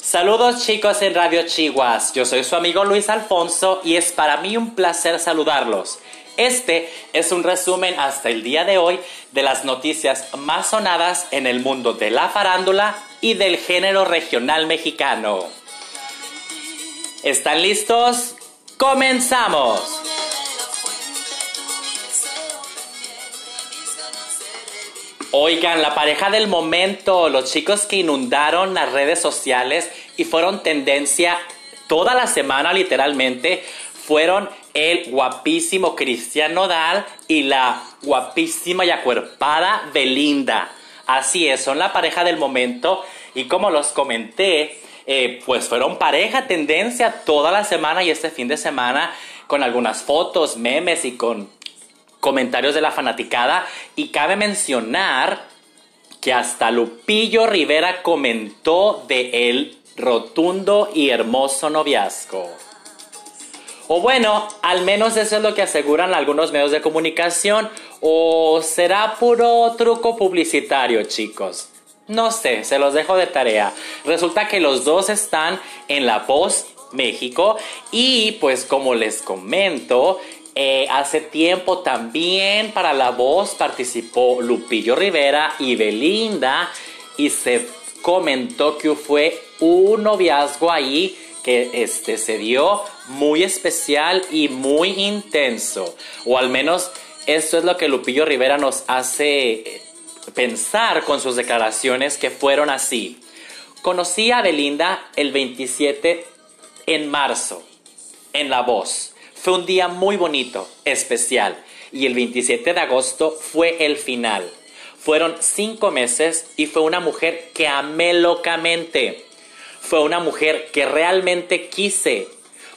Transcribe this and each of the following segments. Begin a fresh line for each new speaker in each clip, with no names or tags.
Saludos chicos en Radio Chihuas, yo soy su amigo Luis Alfonso y es para mí un placer saludarlos. Este es un resumen hasta el día de hoy de las noticias más sonadas en el mundo de la farándula y del género regional mexicano. ¿Están listos? ¡Comenzamos! Oigan, la pareja del momento, los chicos que inundaron las redes sociales y fueron tendencia toda la semana literalmente, fueron el guapísimo Cristian Nodal y la guapísima y acuerpada Belinda. Así es, son la pareja del momento y como los comenté, eh, pues fueron pareja tendencia toda la semana y este fin de semana con algunas fotos, memes y con comentarios de la fanaticada. Y cabe mencionar que hasta Lupillo Rivera comentó de el rotundo y hermoso noviazgo. O bueno, al menos eso es lo que aseguran algunos medios de comunicación. O será puro truco publicitario, chicos. No sé, se los dejo de tarea. Resulta que los dos están en La Voz México y pues como les comento, eh, hace tiempo también para La Voz participó Lupillo Rivera y Belinda y se comentó que fue un noviazgo ahí que este, se dio muy especial y muy intenso. O al menos esto es lo que Lupillo Rivera nos hace pensar con sus declaraciones que fueron así. Conocí a Belinda el 27 en marzo, en La Voz. Fue un día muy bonito, especial, y el 27 de agosto fue el final. Fueron cinco meses y fue una mujer que amé locamente. Fue una mujer que realmente quise.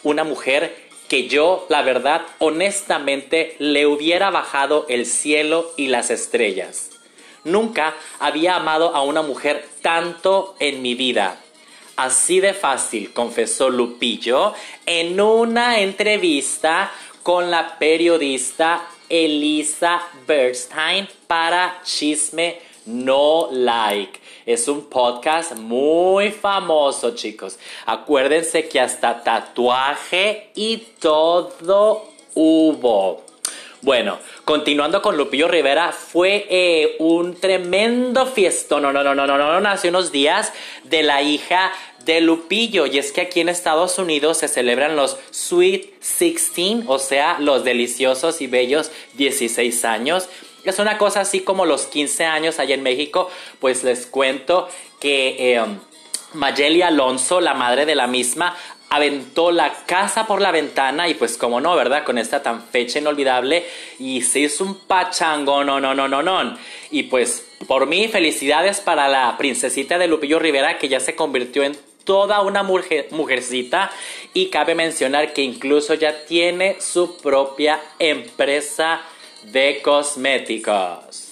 Una mujer que yo, la verdad, honestamente, le hubiera bajado el cielo y las estrellas. Nunca había amado a una mujer tanto en mi vida. Así de fácil, confesó Lupillo en una entrevista con la periodista Elisa Bernstein para Chisme No Like. Es un podcast muy famoso, chicos. Acuérdense que hasta tatuaje y todo hubo. Bueno, continuando con Lupillo Rivera, fue eh, un tremendo fiestón, no, no, no, no, no, no, no, hace unos días de la hija de Lupillo. Y es que aquí en Estados Unidos se celebran los Sweet 16, o sea, los deliciosos y bellos 16 años. Es una cosa así como los 15 años allá en México, pues les cuento que... Eh, Mayeli Alonso, la madre de la misma, aventó la casa por la ventana y pues como no, ¿verdad? Con esta tan fecha inolvidable y se hizo un pachango, no, no, no, no, no. Y pues por mí felicidades para la princesita de Lupillo Rivera que ya se convirtió en toda una mujercita y cabe mencionar que incluso ya tiene su propia empresa de cosméticos.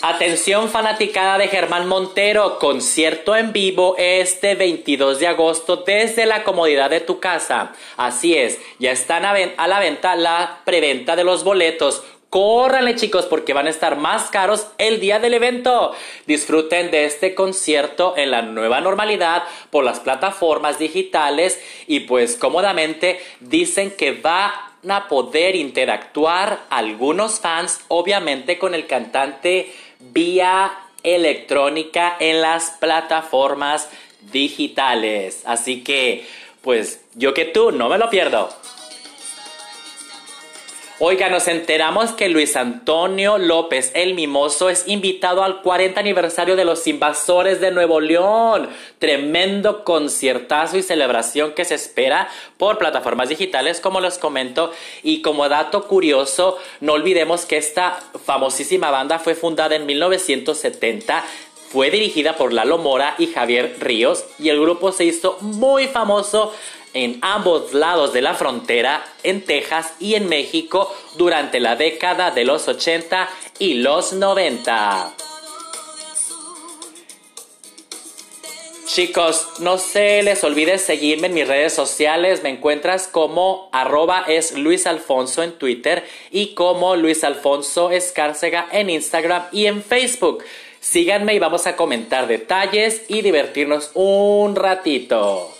Atención fanaticada de Germán Montero, concierto en vivo este 22 de agosto desde la comodidad de tu casa. Así es, ya están a, la venta la preventa de los boletos. Córranle chicos porque van a estar más caros el día del evento. Disfruten de este concierto en la nueva normalidad por las plataformas digitales y pues cómodamente dicen que va a poder interactuar algunos fans obviamente con el cantante vía electrónica en las plataformas digitales. Así que, pues yo que tú, no me lo pierdo. Oiga, nos enteramos que Luis Antonio López el Mimoso es invitado al 40 aniversario de los invasores de Nuevo León. Tremendo conciertazo y celebración que se espera por plataformas digitales, como les comento. Y como dato curioso, no olvidemos que esta famosísima banda fue fundada en 1970 fue dirigida por Lalo Mora y Javier Ríos y el grupo se hizo muy famoso en ambos lados de la frontera, en Texas y en México, durante la década de los 80 y los 90. Chicos, no se les olvide seguirme en mis redes sociales. Me encuentras como arroba en Twitter y como Luis Alfonso Escárcega en Instagram y en Facebook. Síganme y vamos a comentar detalles y divertirnos un ratito.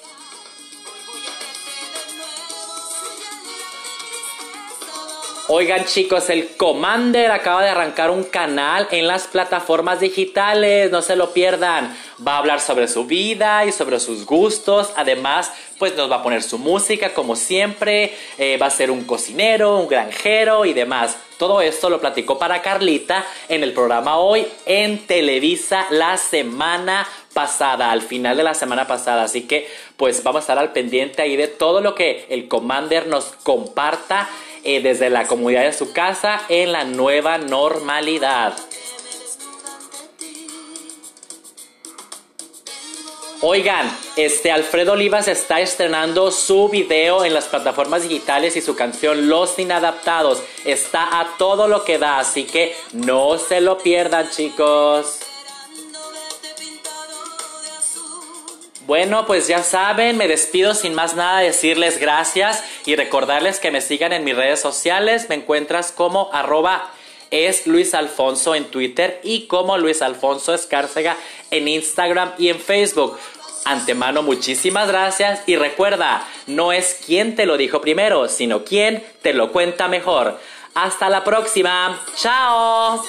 Oigan chicos, el Commander acaba de arrancar un canal en las plataformas digitales, no se lo pierdan. Va a hablar sobre su vida y sobre sus gustos. Además, pues nos va a poner su música como siempre. Eh, va a ser un cocinero, un granjero y demás. Todo esto lo platicó para Carlita en el programa hoy en Televisa la semana pasada, al final de la semana pasada. Así que pues vamos a estar al pendiente ahí de todo lo que el Commander nos comparta eh, desde la comodidad de su casa en la nueva normalidad. Oigan, este Alfredo Olivas está estrenando su video en las plataformas digitales y su canción Los Inadaptados está a todo lo que da, así que no se lo pierdan, chicos. Bueno, pues ya saben, me despido sin más nada decirles gracias y recordarles que me sigan en mis redes sociales. Me encuentras como arroba es Luis Alfonso en Twitter y como Luis Alfonso Escárcega en Instagram y en Facebook. Antemano, muchísimas gracias y recuerda, no es quien te lo dijo primero, sino quien te lo cuenta mejor. Hasta la próxima. Chao.